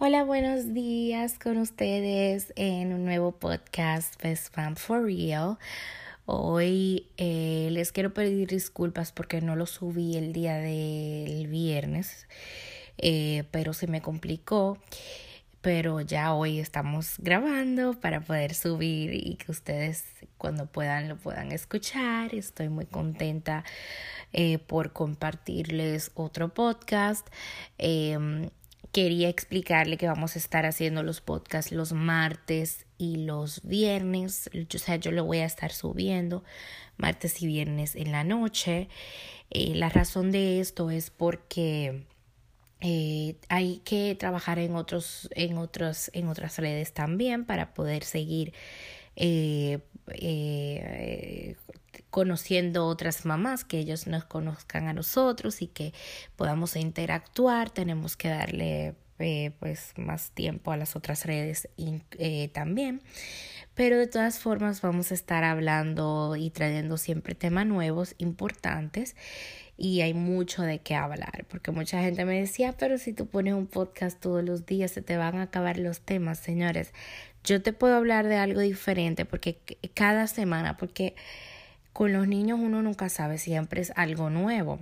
Hola, buenos días con ustedes en un nuevo podcast Best Fam for Real. Hoy eh, les quiero pedir disculpas porque no lo subí el día del viernes, eh, pero se me complicó. Pero ya hoy estamos grabando para poder subir y que ustedes cuando puedan lo puedan escuchar. Estoy muy contenta eh, por compartirles otro podcast. Quería explicarle que vamos a estar haciendo los podcasts los martes y los viernes. O sea, yo lo voy a estar subiendo martes y viernes en la noche. Eh, la razón de esto es porque eh, hay que trabajar en otros, en otros, en otras redes también para poder seguir eh, conociendo otras mamás, que ellos nos conozcan a nosotros y que podamos interactuar. Tenemos que darle eh, pues más tiempo a las otras redes eh, también. Pero de todas formas vamos a estar hablando y trayendo siempre temas nuevos, importantes y hay mucho de qué hablar, porque mucha gente me decía, pero si tú pones un podcast todos los días se te van a acabar los temas, señores. Yo te puedo hablar de algo diferente porque cada semana, porque con los niños uno nunca sabe, siempre es algo nuevo.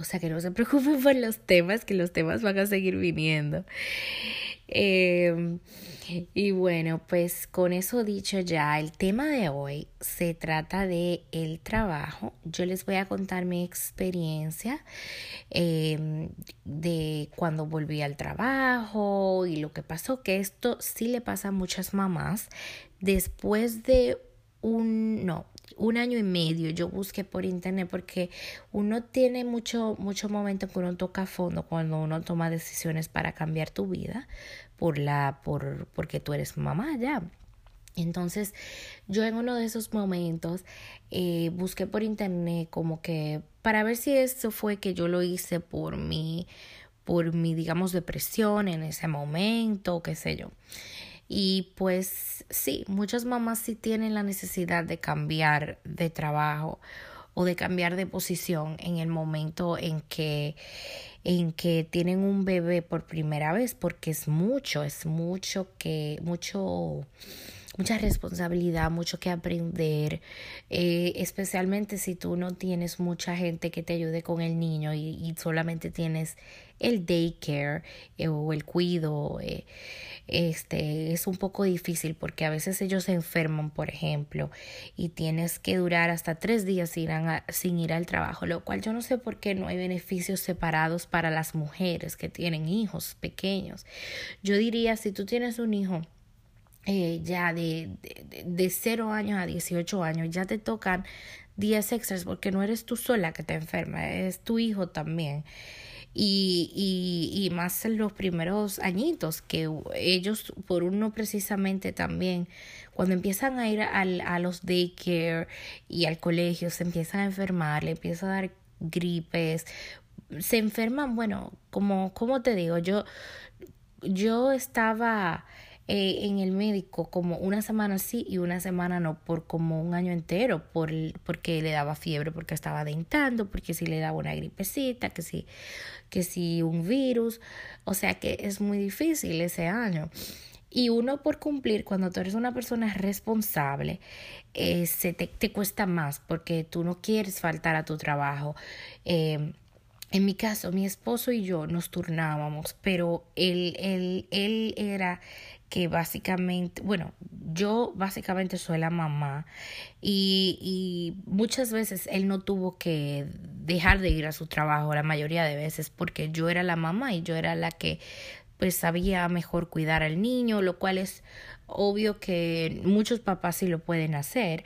O sea que no se preocupen por los temas, que los temas van a seguir viniendo. Eh, y bueno, pues con eso dicho ya, el tema de hoy se trata de el trabajo. Yo les voy a contar mi experiencia eh, de cuando volví al trabajo y lo que pasó, que esto sí le pasa a muchas mamás después de un, no, un año y medio yo busqué por internet porque uno tiene mucho, mucho momento que uno toca fondo cuando uno toma decisiones para cambiar tu vida por la, por, porque tú eres mamá ya. Entonces, yo en uno de esos momentos eh, busqué por internet como que para ver si eso fue que yo lo hice por mi, por mi, digamos, depresión en ese momento, qué sé yo. Y pues sí, muchas mamás sí tienen la necesidad de cambiar de trabajo o de cambiar de posición en el momento en que en que tienen un bebé por primera vez porque es mucho, es mucho que mucho mucha responsabilidad, mucho que aprender, eh, especialmente si tú no tienes mucha gente que te ayude con el niño y, solamente tienes el daycare eh, o el cuido. Eh, este es un poco difícil porque a veces ellos se enferman, por ejemplo, y tienes que durar hasta tres días sin, sin ir al trabajo, lo cual yo no sé por qué no hay beneficios separados para las mujeres que tienen hijos pequeños. Yo diría, si tú tienes un hijo eh, ya de, de, de 0 años a 18 años, ya te tocan días extras porque no eres tú sola que te enferma, es tu hijo también. Y, y, y más en los primeros añitos, que ellos, por uno precisamente también, cuando empiezan a ir al, a los daycare y al colegio, se empiezan a enfermar, le empieza a dar gripes, se enferman, bueno, como, como te digo, yo, yo estaba eh, en el médico como una semana sí y una semana no, por como un año entero, por, porque le daba fiebre, porque estaba dentando, porque si le daba una gripecita, que si, que si un virus, o sea que es muy difícil ese año. Y uno por cumplir, cuando tú eres una persona responsable, eh, se te, te, cuesta más porque tú no quieres faltar a tu trabajo. Eh, en mi caso, mi esposo y yo nos turnábamos, pero él, él, él era que básicamente, bueno, yo básicamente soy la mamá y, y muchas veces él no tuvo que dejar de ir a su trabajo la mayoría de veces porque yo era la mamá y yo era la que pues sabía mejor cuidar al niño, lo cual es obvio que muchos papás sí lo pueden hacer,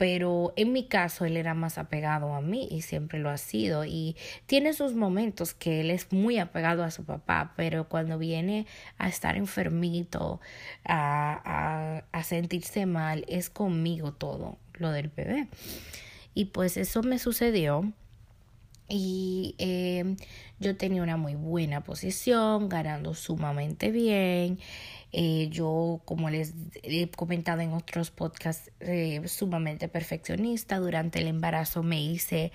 pero en mi caso él era más apegado a mí y siempre lo ha sido y tiene sus momentos que él es muy apegado a su papá, pero cuando viene a estar enfermito, a, a, a sentirse mal, es conmigo todo lo del bebé. Y pues eso me sucedió y eh, yo tenía una muy buena posición, ganando sumamente bien. Eh, yo, como les he comentado en otros podcasts, eh, sumamente perfeccionista. Durante el embarazo me hice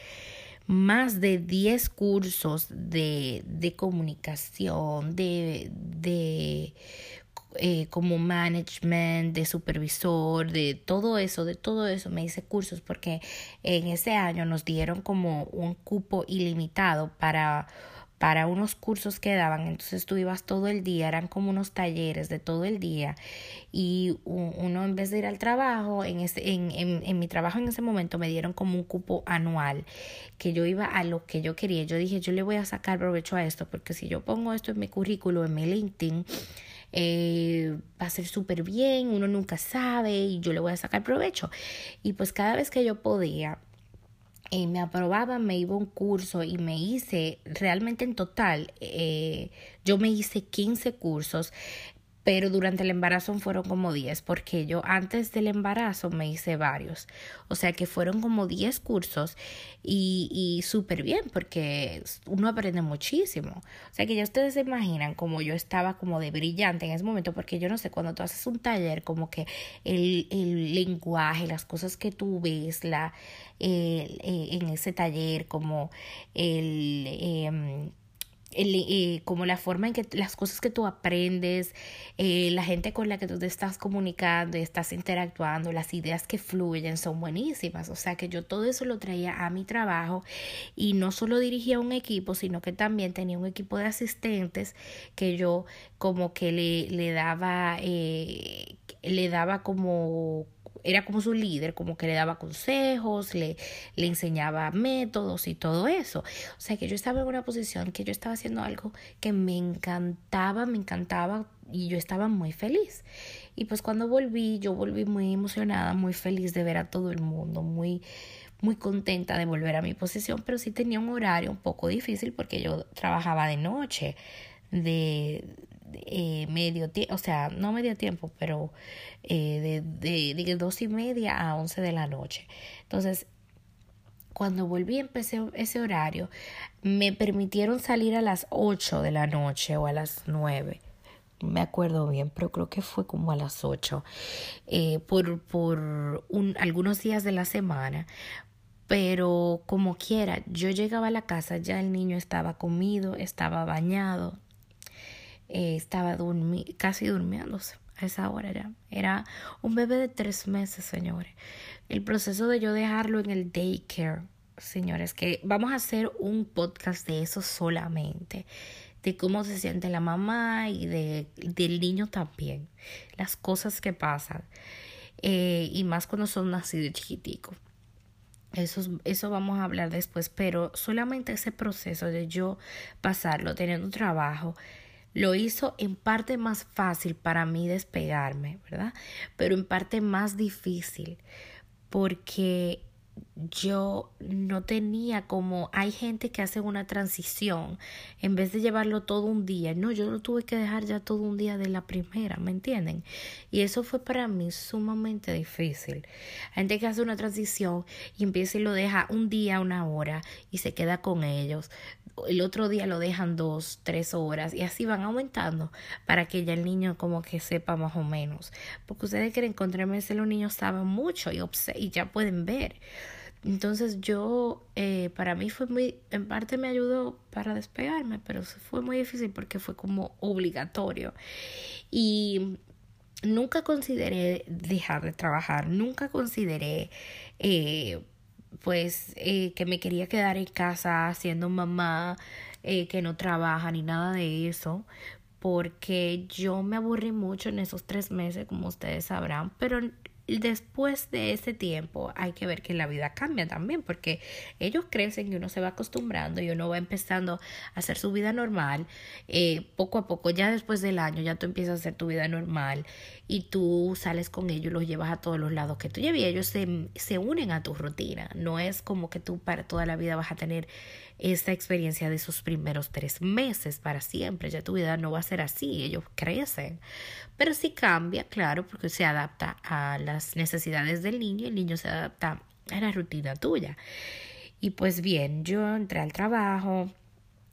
más de 10 cursos de, de comunicación, de, de eh, como management, de supervisor, de todo eso, de todo eso me hice cursos porque en ese año nos dieron como un cupo ilimitado para para unos cursos que daban, entonces tú ibas todo el día, eran como unos talleres de todo el día. Y uno en vez de ir al trabajo, en, ese, en, en, en, mi trabajo en ese momento me dieron como un cupo anual, que yo iba a lo que yo quería, yo dije yo le voy a sacar provecho a esto, porque si yo pongo esto en mi currículo, en mi LinkedIn, eh, va a ser súper bien, uno nunca sabe y yo le voy a sacar provecho. Y pues cada vez que yo podía, eh, me aprobaban, me iba a un curso y me hice, realmente en total, eh, yo me hice 15 cursos pero durante el embarazo fueron como 10, porque yo antes del embarazo me hice varios. O sea que fueron como 10 cursos y, y súper bien, porque uno aprende muchísimo. O sea que ya ustedes se imaginan como yo estaba como de brillante en ese momento, porque yo no sé, cuando tú haces un taller, como que el, el lenguaje, las cosas que tú ves la, eh, en ese taller, como el... Eh, eh, como la forma en que las cosas que tú aprendes, eh, la gente con la que tú te estás comunicando y estás interactuando, las ideas que fluyen son buenísimas. O sea que yo todo eso lo traía a mi trabajo y no solo dirigía un equipo, sino que también tenía un equipo de asistentes que yo como que le, le daba, eh, le daba como era como su líder, como que le daba consejos, le, le enseñaba métodos y todo eso. O sea que yo estaba en una posición que yo estaba haciendo algo que me encantaba, me encantaba y yo estaba muy feliz. Y pues cuando volví, yo volví muy emocionada, muy feliz de ver a todo el mundo, muy muy contenta de volver a mi posición, pero sí tenía un horario un poco difícil porque yo trabajaba de noche, de, eh, medio tiempo, o sea, no medio tiempo, pero eh, de, de, dos y media a once de la noche. Entonces, cuando volví empecé ese horario, me permitieron salir a las ocho de la noche o a las nueve. Me acuerdo bien, pero creo que fue como a las ocho. Eh, por, por un, algunos días de la semana. Pero como quiera, yo llegaba a la casa, ya el niño estaba comido, estaba bañado, eh, estaba durmi casi durmiéndose a esa hora ya. Era un bebé de tres meses, señores. El proceso de yo dejarlo en el daycare, señores, que vamos a hacer un podcast de eso solamente, de cómo se siente la mamá y de, del niño también, las cosas que pasan, eh, y más cuando son nacidos chiquiticos. Eso, eso vamos a hablar después, pero solamente ese proceso de yo pasarlo teniendo trabajo, lo hizo en parte más fácil para mí despegarme, ¿verdad? Pero en parte más difícil porque yo no tenía como hay gente que hace una transición en vez de llevarlo todo un día no yo lo tuve que dejar ya todo un día de la primera me entienden y eso fue para mí sumamente difícil. Hay gente que hace una transición y empieza y lo deja un día una hora y se queda con ellos el otro día lo dejan dos, tres horas y así van aumentando para que ya el niño como que sepa más o menos. Porque ustedes quieren encontrarme si los niños saben mucho y, y ya pueden ver. Entonces yo, eh, para mí fue muy, en parte me ayudó para despegarme, pero fue muy difícil porque fue como obligatorio. Y nunca consideré dejar de trabajar, nunca consideré... Eh, pues eh, que me quería quedar en casa siendo mamá eh, que no trabaja ni nada de eso porque yo me aburrí mucho en esos tres meses como ustedes sabrán pero después de ese tiempo hay que ver que la vida cambia también porque ellos crecen y uno se va acostumbrando y uno va empezando a hacer su vida normal eh, poco a poco ya después del año ya tú empiezas a hacer tu vida normal y tú sales con ellos y los llevas a todos los lados que tú llevas y ellos se, se unen a tu rutina. No es como que tú para toda la vida vas a tener esta experiencia de esos primeros tres meses para siempre. Ya tu vida no va a ser así, ellos crecen. Pero sí cambia, claro, porque se adapta a las necesidades del niño y el niño se adapta a la rutina tuya. Y pues bien, yo entré al trabajo,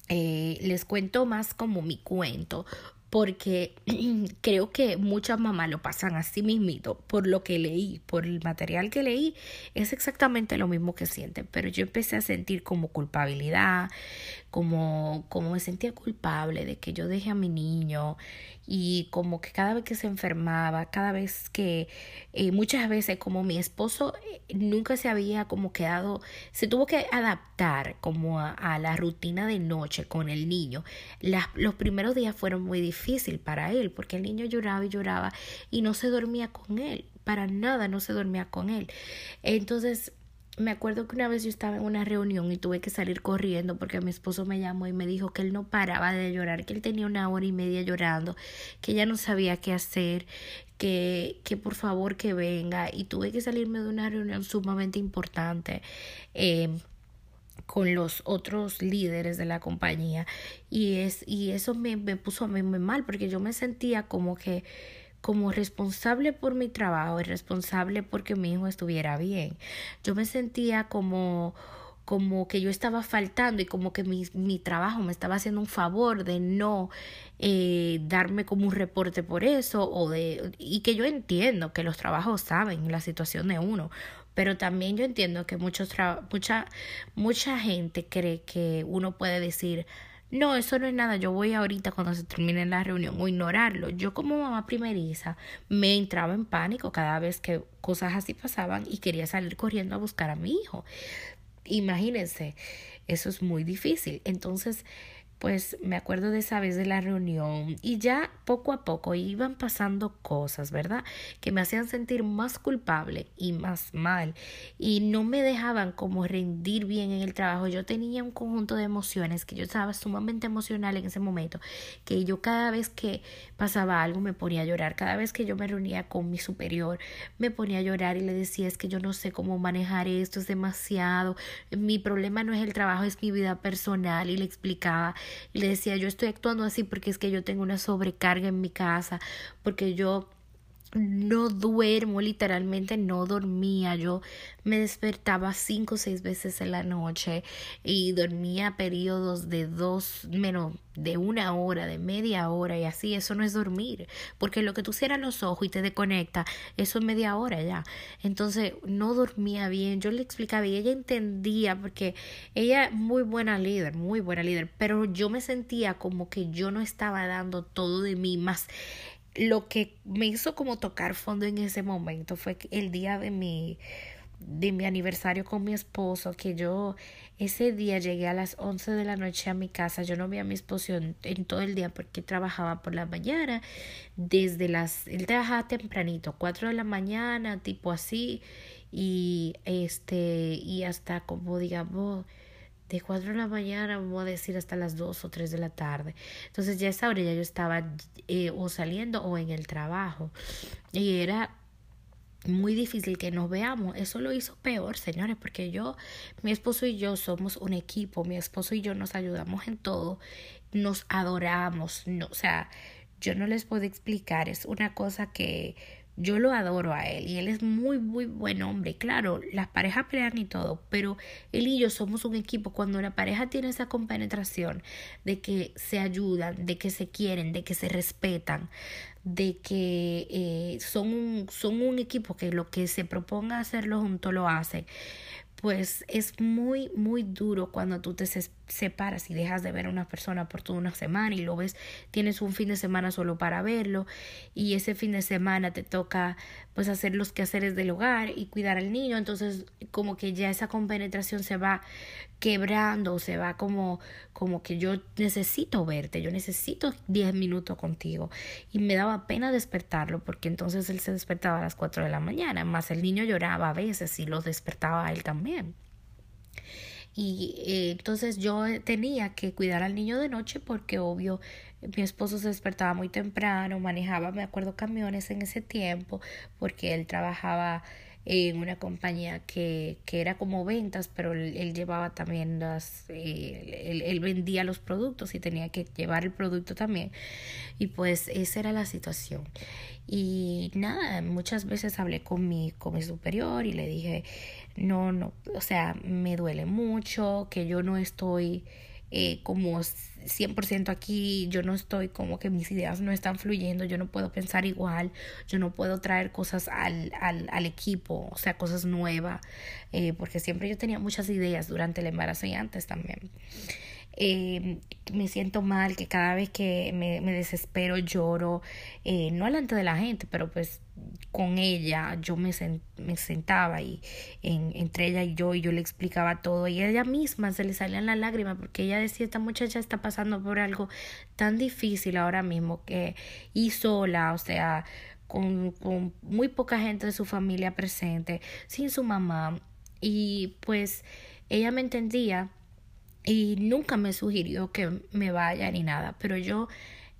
eh, les cuento más como mi cuento, porque creo que muchas mamás lo pasan así mismito. Por lo que leí, por el material que leí, es exactamente lo mismo que sienten, pero yo empecé a sentir como culpabilidad, como, como me sentía culpable de que yo dejé a mi niño y como que cada vez que se enfermaba, cada vez que eh, muchas veces como mi esposo eh, nunca se había como quedado, se tuvo que adaptar como a, la rutina de noche con el niño. Los primeros días fueron muy difíciles para él porque el niño lloraba y lloraba y no se dormía con él, para nada no se dormía con él. Entonces me acuerdo que una vez yo estaba en una reunión y tuve que salir corriendo porque mi esposo me llamó y me dijo que él no paraba de llorar, que él tenía una hora y media llorando, que ya no sabía qué hacer, que, que por favor que venga y tuve que salirme de una reunión sumamente importante. Eh, con los otros líderes de la compañía y es y eso me, me puso a mí muy mal porque yo me sentía como que como responsable por mi trabajo y responsable porque mi hijo estuviera bien. Yo me sentía como como que yo estaba faltando y como que mi, mi trabajo me estaba haciendo un favor de no eh, darme como un reporte por eso o de y que yo entiendo que los trabajos saben la situación de uno pero también yo entiendo que muchos mucha mucha gente cree que uno puede decir no, eso no es nada, yo voy ahorita cuando se termine la reunión o ignorarlo. Yo como mamá primeriza me entraba en pánico cada vez que cosas así pasaban y quería salir corriendo a buscar a mi hijo. Imagínense, eso es muy difícil. Entonces, pues me acuerdo de esa vez de la reunión y ya poco a poco iban pasando cosas, ¿verdad? Que me hacían sentir más culpable y más mal y no me dejaban como rendir bien en el trabajo. Yo tenía un conjunto de emociones que yo estaba sumamente emocional en ese momento, que yo cada vez que pasaba algo me ponía a llorar, cada vez que yo me reunía con mi superior me ponía a llorar y le decía es que yo no sé cómo manejar esto, es demasiado, mi problema no es el trabajo, es mi vida personal y le explicaba y le decía, yo estoy actuando así porque es que yo tengo una sobrecarga en mi casa, porque yo no duermo, literalmente no dormía. Yo me despertaba cinco o seis veces en la noche y dormía periodos de dos, menos de una hora, de media hora y así. Eso no es dormir, porque lo que tú cierras los ojos y te desconecta, eso es media hora ya. Entonces no dormía bien. Yo le explicaba y ella entendía porque ella muy buena líder, muy buena líder, pero yo me sentía como que yo no estaba dando todo de mí más lo que me hizo como tocar fondo en ese momento fue el día de mi de mi aniversario con mi esposo, que yo ese día llegué a las 11 de la noche a mi casa, yo no vi a mi esposo en, todo el día porque trabajaba por la mañana, desde las, él trabajaba tempranito, 4 de la mañana, tipo así, y este, y hasta como digamos, de 4 de la mañana, vamos a decir hasta las 2 o 3 de la tarde. Entonces ya esa hora ya yo estaba eh, o saliendo o en el trabajo. Y era muy difícil que nos veamos. Eso lo hizo peor, señores, porque yo, mi esposo y yo somos un equipo. Mi esposo y yo nos ayudamos en todo. Nos adoramos. No, o sea, yo no les puedo explicar. Es una cosa que yo lo adoro a él y él es muy, muy buen hombre. Claro, las parejas pelean y todo, pero él y yo somos un equipo. Cuando la pareja tiene esa compenetración de que se ayudan, de que se quieren, de que se respetan, de que eh, son, un, son un equipo que lo que se proponga hacerlo junto lo hacen pues es muy, muy duro cuando tú te separas y dejas de ver a una persona por toda una semana y lo ves, tienes un fin de semana solo para verlo y ese fin de semana te toca pues hacer los quehaceres del hogar y cuidar al niño, entonces como que ya esa compenetración se va quebrando, se va como, como que yo necesito verte, yo necesito 10 minutos contigo. Y me daba pena despertarlo porque entonces él se despertaba a las 4 de la mañana, más el niño lloraba a veces y lo despertaba a él también. Y eh, entonces yo tenía que cuidar al niño de noche porque obvio mi esposo se despertaba muy temprano, manejaba, me acuerdo, camiones en ese tiempo porque él trabajaba en una compañía que, que era como ventas, pero él, llevaba también las, eh, él, vendía los productos y tenía que llevar el producto también. Y pues esa era la situación. Y nada, muchas veces hablé con mi, con mi superior y le dije, no, no, o sea, me duele mucho, que yo no estoy eh, como 100% aquí, yo no estoy como que mis ideas no están fluyendo, yo no puedo pensar igual, yo no puedo traer cosas al, al, al equipo, o sea, cosas nuevas, eh, porque siempre yo tenía muchas ideas durante el embarazo y antes también. Eh, me siento mal, que cada vez que me, me desespero lloro, eh, no delante de la gente, pero pues con ella yo me, me sentaba y en, entre ella y yo y yo le explicaba todo y ella misma se le salían las lágrimas porque ella decía esta muchacha está pasando por algo tan difícil ahora mismo que y sola, o sea, con, con muy poca gente de su familia presente, sin su mamá y pues ella me entendía y nunca me sugirió que me vaya ni nada, pero yo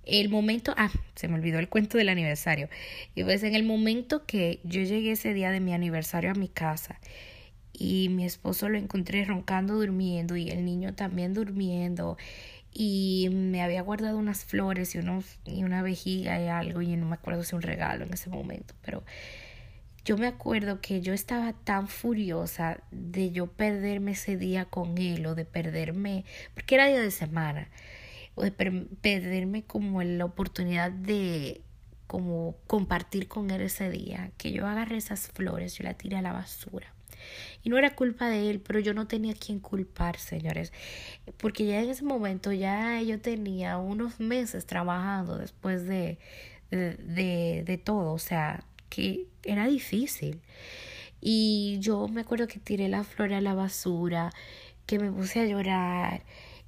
el momento, ah, se me olvidó el cuento del aniversario. Y pues en el momento que yo llegué ese día de mi aniversario a mi casa y mi esposo lo encontré roncando durmiendo y el niño también durmiendo y me había guardado unas flores y unos y una vejiga y algo y no me acuerdo si un regalo en ese momento, pero yo me acuerdo que yo estaba tan furiosa de yo perderme ese día con él o de perderme, porque era día de semana, o de perderme como la oportunidad de como compartir con él ese día, que yo agarré esas flores, yo la tiré a la basura. Y no era culpa de él, pero yo no tenía quien culpar, señores, porque ya en ese momento ya yo tenía unos meses trabajando después de, de, de, de todo, o sea, que era difícil. Y yo me acuerdo que tiré la flor a la basura, que me puse a llorar,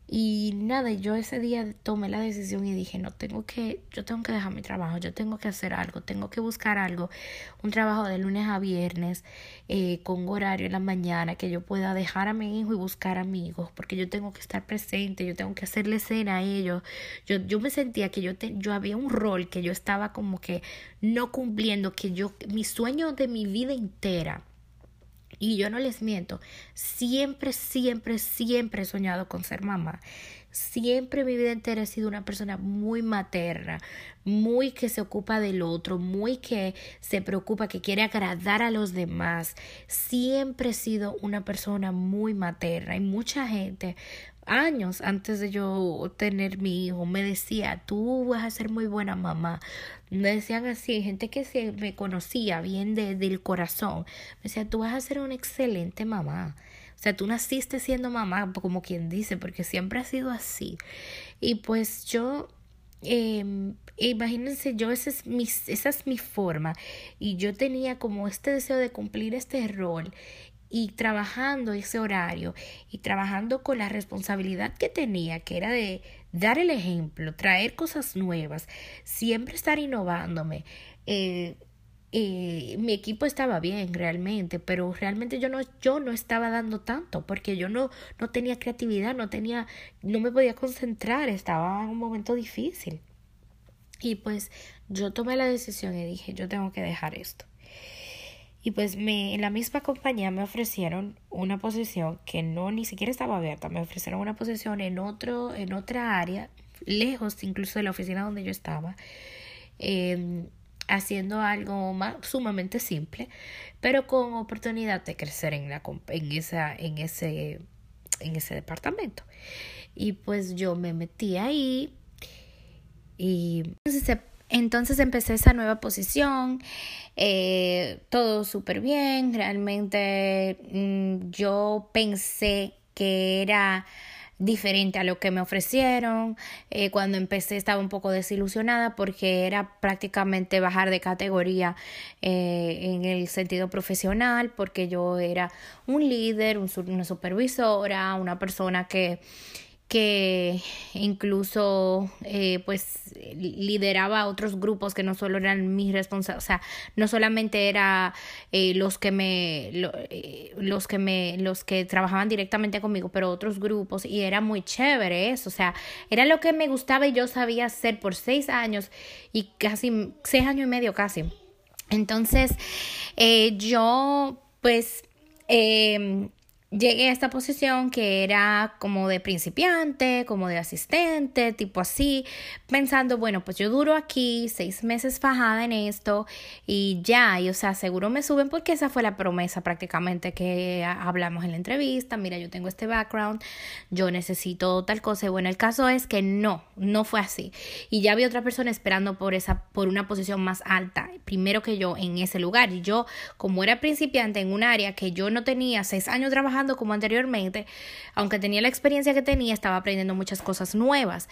y nada, yo ese día tomé la decisión y dije, no, tengo que, yo tengo que dejar mi trabajo, yo tengo que hacer algo, tengo que buscar algo, un trabajo de lunes a viernes, eh, con horario en la mañana, que yo pueda dejar a mi hijo y buscar amigos, porque yo tengo que estar presente, yo tengo que hacerle cena a ellos. Yo, yo me sentía que yo, te, yo había un rol que yo estaba como que no cumpliendo, que yo, mi sueño de mi vida entera y yo no les miento, siempre, siempre, siempre he soñado con ser mamá. Siempre mi vida entera he sido una persona muy materna, muy que se ocupa del otro, muy que se preocupa, que quiere agradar a los demás. Siempre he sido una persona muy materna y mucha gente años antes de yo tener mi hijo me decía, tú vas a ser muy buena mamá. Me decían así, gente que se me conocía bien de, del corazón, me decía, tú vas a ser una excelente mamá. O sea, tú naciste siendo mamá, como quien dice, porque siempre ha sido así. Y pues yo eh, imagínense, yo esa esa es mi forma y yo tenía como este deseo de cumplir este rol y trabajando ese horario y trabajando con la responsabilidad que tenía, que era de dar el ejemplo, traer cosas nuevas, siempre estar innovándome. Eh, eh, mi equipo estaba bien realmente, pero realmente yo no, yo no estaba dando tanto porque yo no, no tenía creatividad, no tenía, no me podía concentrar, estaba en un momento difícil. Y pues yo tomé la decisión y dije, yo tengo que dejar esto. Y pues me, en la misma compañía me ofrecieron una posición que no ni siquiera estaba abierta. Me ofrecieron una posición en, otro, en otra área, lejos incluso de la oficina donde yo estaba, em, haciendo algo más, sumamente simple, pero con oportunidad de crecer en, la, en, esa, en, ese, en ese departamento. Y pues yo me metí ahí y entonces empecé esa nueva posición, eh, todo súper bien, realmente mm, yo pensé que era diferente a lo que me ofrecieron. Eh, cuando empecé estaba un poco desilusionada porque era prácticamente bajar de categoría eh, en el sentido profesional, porque yo era un líder, una supervisora, una persona que que incluso eh, pues lideraba otros grupos que no solo eran mis responsables, o sea, no solamente era eh, los que me eh, los que me los que trabajaban directamente conmigo, pero otros grupos y era muy chévere eso, o sea, era lo que me gustaba y yo sabía hacer por seis años y casi seis años y medio casi. Entonces, yo pues em, llegué a esta posición que era como de principiante, como de asistente, tipo así, pensando, bueno, pues yo duro aquí seis meses fajada en esto y ya, y o sea, seguro me suben porque esa fue la promesa prácticamente que hablamos en la entrevista, mira, yo tengo este background, yo necesito tal cosa, y bueno, el caso es que no, no fue así, y ya había otra persona esperando por esa, por una posición más alta, primero que yo en ese lugar, y yo, como era principiante en un área que yo no tenía seis años trabajando, como anteriormente, aunque tenía la experiencia que tenía, estaba aprendiendo muchas cosas nuevas.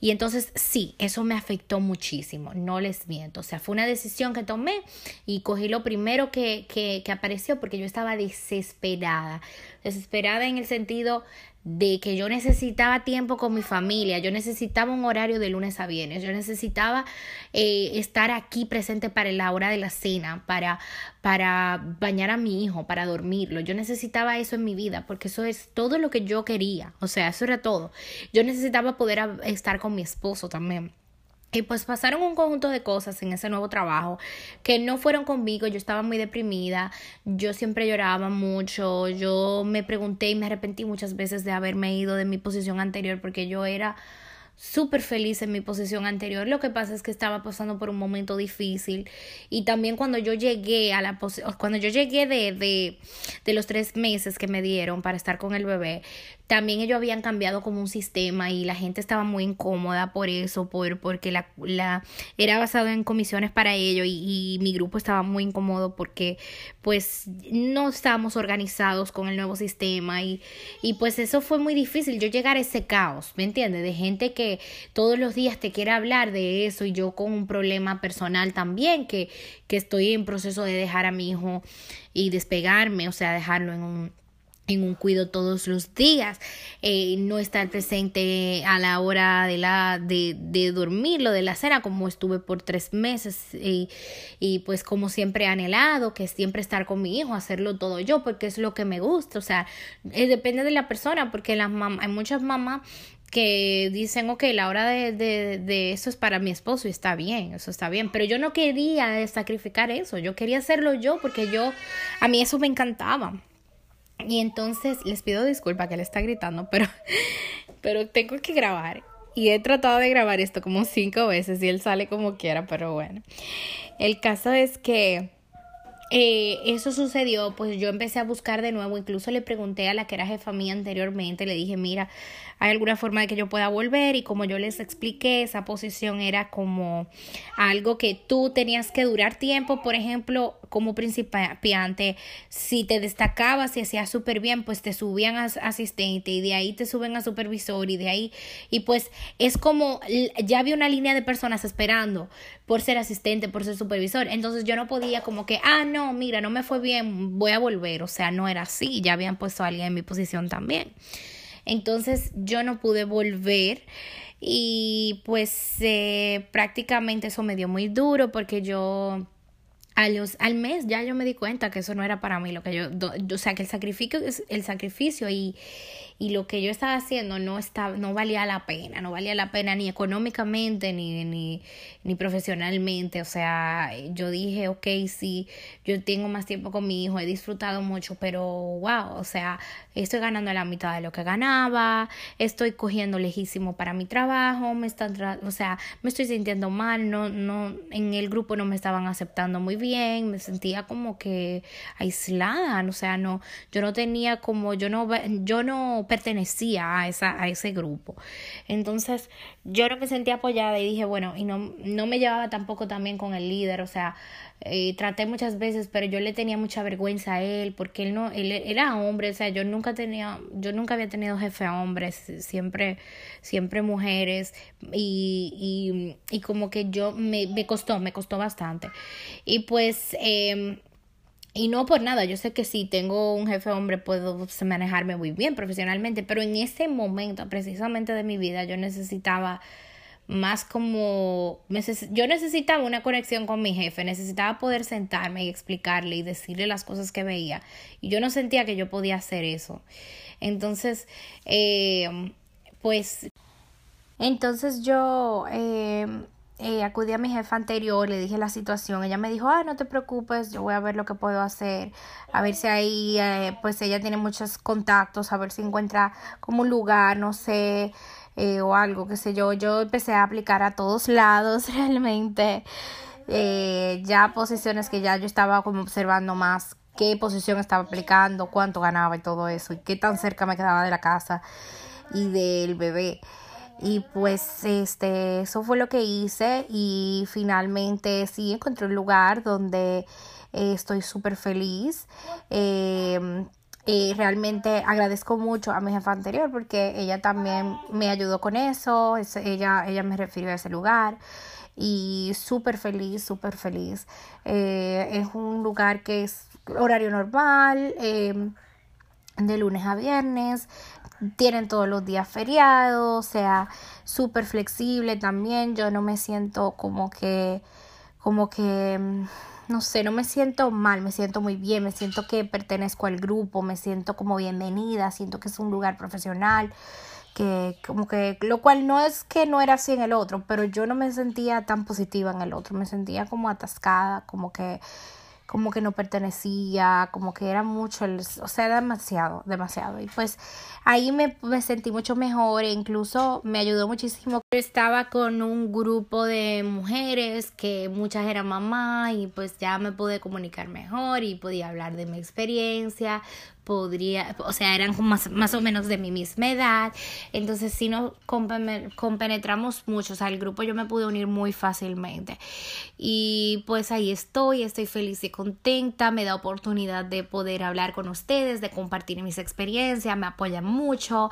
Y entonces sí, eso me afectó muchísimo, no les miento. O sea, fue una decisión que tomé y cogí lo primero que, que, que apareció porque yo estaba desesperada. Desesperada en el sentido de que yo necesitaba tiempo con mi familia, yo necesitaba un horario de lunes a viernes, yo necesitaba eh, estar aquí presente para la hora de la cena, para, para bañar a mi hijo, para dormirlo, yo necesitaba eso en mi vida, porque eso es todo lo que yo quería, o sea, eso era todo. Yo necesitaba poder estar con mi esposo también. Y pues pasaron un conjunto de cosas en ese nuevo trabajo que no fueron conmigo, yo estaba muy deprimida, yo siempre lloraba mucho, yo me pregunté y me arrepentí muchas veces de haberme ido de mi posición anterior porque yo era súper feliz en mi posición anterior. Lo que pasa es que estaba pasando por un momento difícil y también cuando yo llegué a la cuando yo llegué de, de, de los tres meses que me dieron para estar con el bebé, también ellos habían cambiado como un sistema y la gente estaba muy incómoda por eso, por, porque la, la era basado en comisiones para ello y, y, mi grupo estaba muy incómodo porque pues no estábamos organizados con el nuevo sistema y, y pues eso fue muy difícil, yo llegar a ese caos, ¿me entiendes? De gente que todos los días te quiere hablar de eso y yo con un problema personal también que, que estoy en proceso de dejar a mi hijo y despegarme, o sea, dejarlo en un en un cuido todos los días, eh, no estar presente a la hora de la de, de dormirlo, de la cena, como estuve por tres meses y, y pues como siempre he anhelado, que siempre estar con mi hijo, hacerlo todo yo, porque es lo que me gusta, o sea, eh, depende de la persona, porque las hay muchas mamás que dicen, ok, la hora de, de, de, eso es para mi esposo y está bien, eso está bien, pero yo no quería sacrificar eso, yo quería hacerlo yo porque yo, a mí eso me encantaba. Y entonces les pido disculpa que le está gritando, pero, pero tengo que grabar. Y he tratado de grabar esto como cinco veces y él sale como quiera, pero bueno. El caso es que eh, eso sucedió, pues yo empecé a buscar de nuevo, incluso le pregunté a la que era jefa mía anteriormente, le dije, mira, ¿hay alguna forma de que yo pueda volver? Y como yo les expliqué, esa posición era como algo que tú tenías que durar tiempo, por ejemplo, como principiante, si te destacabas y hacías súper bien, pues te subían a asistente y de ahí te suben a supervisor y de ahí, y pues es como, ya había una línea de personas esperando por ser asistente, por ser supervisor, entonces yo no podía como que, ah, no, mira, no me fue bien, voy a volver. O sea, no era así, ya habían puesto a alguien en mi posición también. Entonces yo no pude volver y pues eh, prácticamente eso me dio muy duro porque yo a los, al mes ya yo me di cuenta que eso no era para mí lo que yo, o sea que el sacrificio el sacrificio y, y lo que yo estaba haciendo no estaba, no valía la pena, no valía la pena ni económicamente ni, ni, ni profesionalmente. O sea, yo dije, ok, sí, yo tengo más tiempo con mi hijo, he disfrutado mucho, pero wow, o sea, estoy ganando la mitad de lo que ganaba, estoy cogiendo lejísimo para mi trabajo, me están, o sea, me estoy sintiendo mal, no, no, en el grupo no me estaban aceptando muy bien, me sentía como que aislada, o sea, no, yo no tenía como, yo no, yo no pertenecía a, esa, a ese grupo. Entonces yo no me sentía apoyada y dije, bueno, y no, no me llevaba tampoco también con el líder, o sea, eh, traté muchas veces, pero yo le tenía mucha vergüenza a él porque él no, él era hombre, o sea, yo nunca tenía, yo nunca había tenido jefe hombres, siempre, siempre mujeres y, y, y como que yo me, me costó, me costó bastante. Y pues eh, y no por nada, yo sé que si tengo un jefe hombre puedo manejarme muy bien profesionalmente, pero en ese momento precisamente de mi vida yo necesitaba más como yo necesitaba una conexión con mi jefe, necesitaba poder sentarme y explicarle y decirle las cosas que veía y yo no sentía que yo podía hacer eso. Entonces, eh, pues, entonces yo eh, eh, acudí a mi jefa anterior, le dije la situación, ella me dijo, ah, no te preocupes, yo voy a ver lo que puedo hacer, a ver si ahí, eh, pues ella tiene muchos contactos, a ver si encuentra como un lugar, no sé, eh, o algo, qué sé yo. Yo empecé a aplicar a todos lados realmente, ya posiciones que ya yo estaba como observando más qué posición estaba aplicando, cuánto ganaba y todo eso, y qué tan cerca me quedaba de la casa y del bebé. Y pues este, eso fue lo que hice y finalmente sí encontré un lugar donde eh, estoy súper feliz. Em, y realmente agradezco mucho a mi jefa anterior porque ella también me ayudó con eso, ella, ella me refirió a ese lugar y súper feliz, súper feliz. Eh, es un lugar que es horario normal, em, de lunes a viernes, tienen todos los días feriados, o sea, súper flexible también. Yo no me siento como que, como que, mm, no sé, no me siento mal, me siento muy bien, me siento que pertenezco al grupo, me siento como bienvenida, siento que es un lugar profesional, que como que, lo cual no es que no era así en el otro, pero yo no me sentía tan positiva en el otro, me sentía como atascada, como que como que no pertenecía, como que era mucho, o sea, demasiado, demasiado. Y pues ahí me, me sentí mucho mejor e incluso me ayudó muchísimo. Estaba con un grupo de mujeres que muchas eran mamá y pues ya me pude comunicar mejor y podía hablar de mi experiencia, podría, o sea, eran más, más o menos de mi misma edad, entonces si nos compenetramos mucho, o sea, el grupo yo me pude unir muy fácilmente. Y pues ahí estoy, estoy feliz y contenta, me da oportunidad de poder hablar con ustedes, de compartir mis experiencias, me apoyan mucho.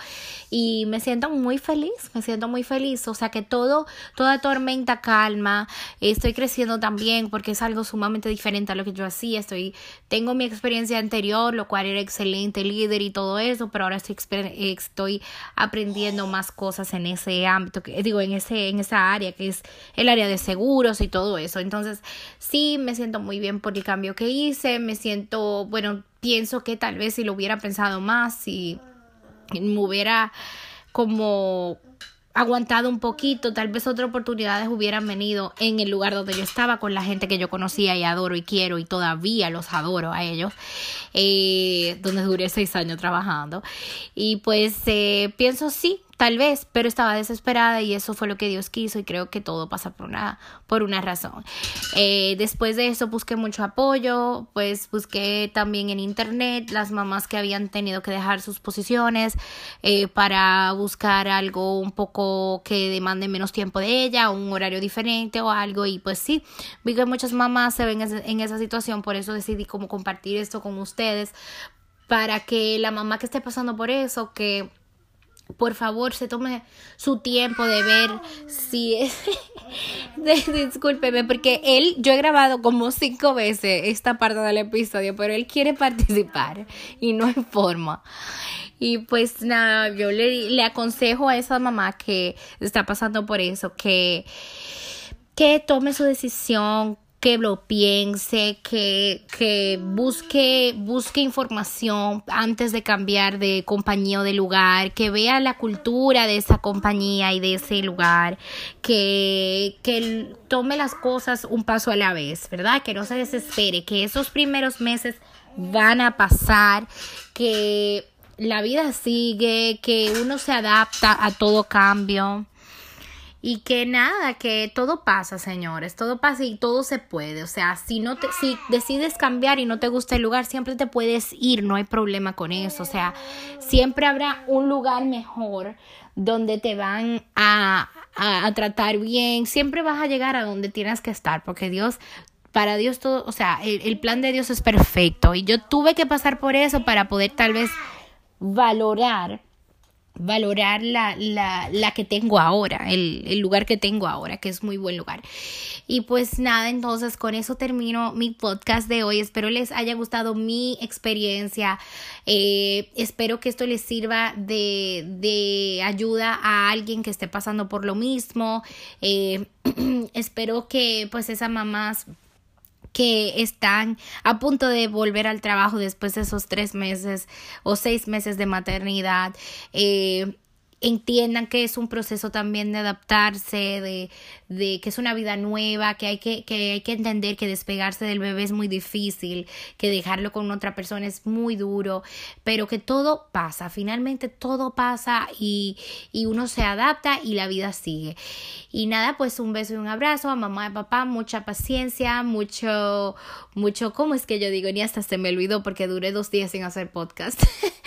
Y me siento muy feliz, me siento muy feliz, o sea que todo, toda tormenta calma, estoy creciendo también porque es algo sumamente diferente a lo que yo hacía, estoy, tengo mi experiencia anterior, lo cual era excelente excelente líder y todo eso, pero ahora estoy, estoy aprendiendo más cosas en ese ámbito, que digo, en, ese, en esa área que es el área de seguros y todo eso. Entonces, sí, me siento muy bien por el cambio que hice, me siento, bueno, pienso que tal vez si lo hubiera pensado más, si me hubiera como aguantado un poquito, tal vez otras oportunidades hubieran venido en el lugar donde yo estaba con la gente que yo conocía y adoro y quiero y todavía los adoro a ellos, eh, donde duré seis años trabajando. Y pues eh, pienso sí, Tal vez, pero estaba desesperada y eso fue lo que Dios quiso y creo que todo pasa por una, por una razón. Eh, después de eso busqué mucho apoyo, pues busqué también en internet las mamás que habían tenido que dejar sus posiciones eh, para buscar algo un poco que demande menos tiempo de ella, un horario diferente o algo y pues sí, vi que muchas mamás se ven en esa situación, por eso decidí como compartir esto con ustedes para que la mamá que esté pasando por eso, que por favor se tome su tiempo de ver si es discúlpeme porque él yo he grabado como cinco veces esta parte del episodio pero él quiere participar y no hay forma. Y pues nada yo le, le aconsejo a esa mamá que está pasando por eso que que tome su decisión que lo piense, que, que busque, busque información antes de cambiar de compañía o de lugar, que vea la cultura de esa compañía y de ese lugar, que, que tome las cosas un paso a la vez, ¿verdad? Que no se desespere, que esos primeros meses van a pasar, que la vida sigue, que uno se adapta a todo cambio y que nada, que todo pasa, señores, todo pasa y todo se puede. O sea, si no te, si decides cambiar y no te gusta el lugar, siempre te puedes ir, no hay problema con eso. O sea, siempre habrá un lugar mejor donde te van a, a, tratar bien. Siempre vas a llegar a donde tienes que estar, porque Dios para Dios todo, o sea, el, el, plan de Dios es perfecto y yo tuve que pasar por eso para poder tal vez valorar valorar la, la, la que tengo ahora, el, el, lugar que tengo ahora, que es muy buen lugar. Y pues nada, entonces con eso termino mi podcast de hoy. Espero les haya gustado mi experiencia. Eh, espero que esto les sirva de, de, ayuda a alguien que esté pasando por lo mismo. Eh, espero que pues esas mamás que están a punto de volver al trabajo después de esos tres meses o seis meses de maternidad. Eh, entiendan que es un proceso también de adaptarse, de, de que es una vida nueva, que hay que, que hay que entender que despegarse del bebé es muy difícil, que dejarlo con otra persona es muy duro, pero que todo pasa, finalmente todo pasa y, y uno se adapta y la vida sigue. Y nada, pues un beso y un abrazo a mamá y papá, mucha paciencia, mucho, mucho, ¿cómo es que yo digo? Ni hasta se me olvidó porque duré dos días sin hacer podcast.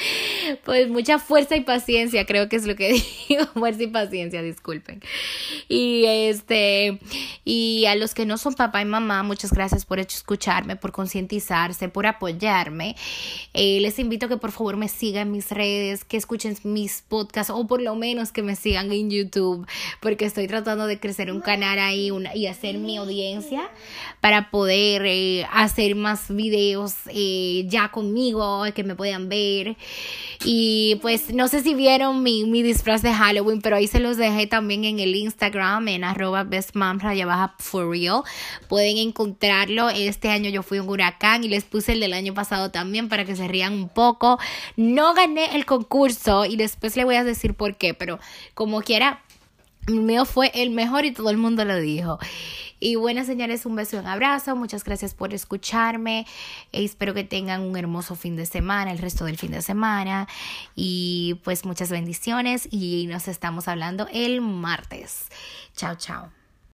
pues mucha fuerza y paciencia, creo que es lo que digo, fuerza y paciencia, disculpen. Y este, y a los que no son papá y mamá, muchas gracias por escucharme, por concientizarse, por apoyarme. Eh, les invito a que por favor me sigan en mis redes, que escuchen mis podcasts o por lo menos que me sigan en YouTube, porque estoy tratando de crecer un canal ahí y hacer mi audiencia para poder eh, hacer más videos eh, ya conmigo, que me puedan ver. Y pues no sé si vieron mi, mi disfraz de Halloween, pero ahí se los dejé también en el Instagram, en arroba baja for real. Pueden encontrarlo. Este año yo fui un huracán y les puse el del año pasado también para que se rían un poco. No gané el concurso y después le voy a decir por qué, pero como quiera, el mío fue el mejor y todo el mundo lo dijo. Y bueno, señores, un beso y un abrazo. Muchas gracias por escucharme. Espero que tengan un hermoso fin de semana, el resto del fin de semana. Y pues muchas bendiciones y nos estamos hablando el martes. Chao, chao.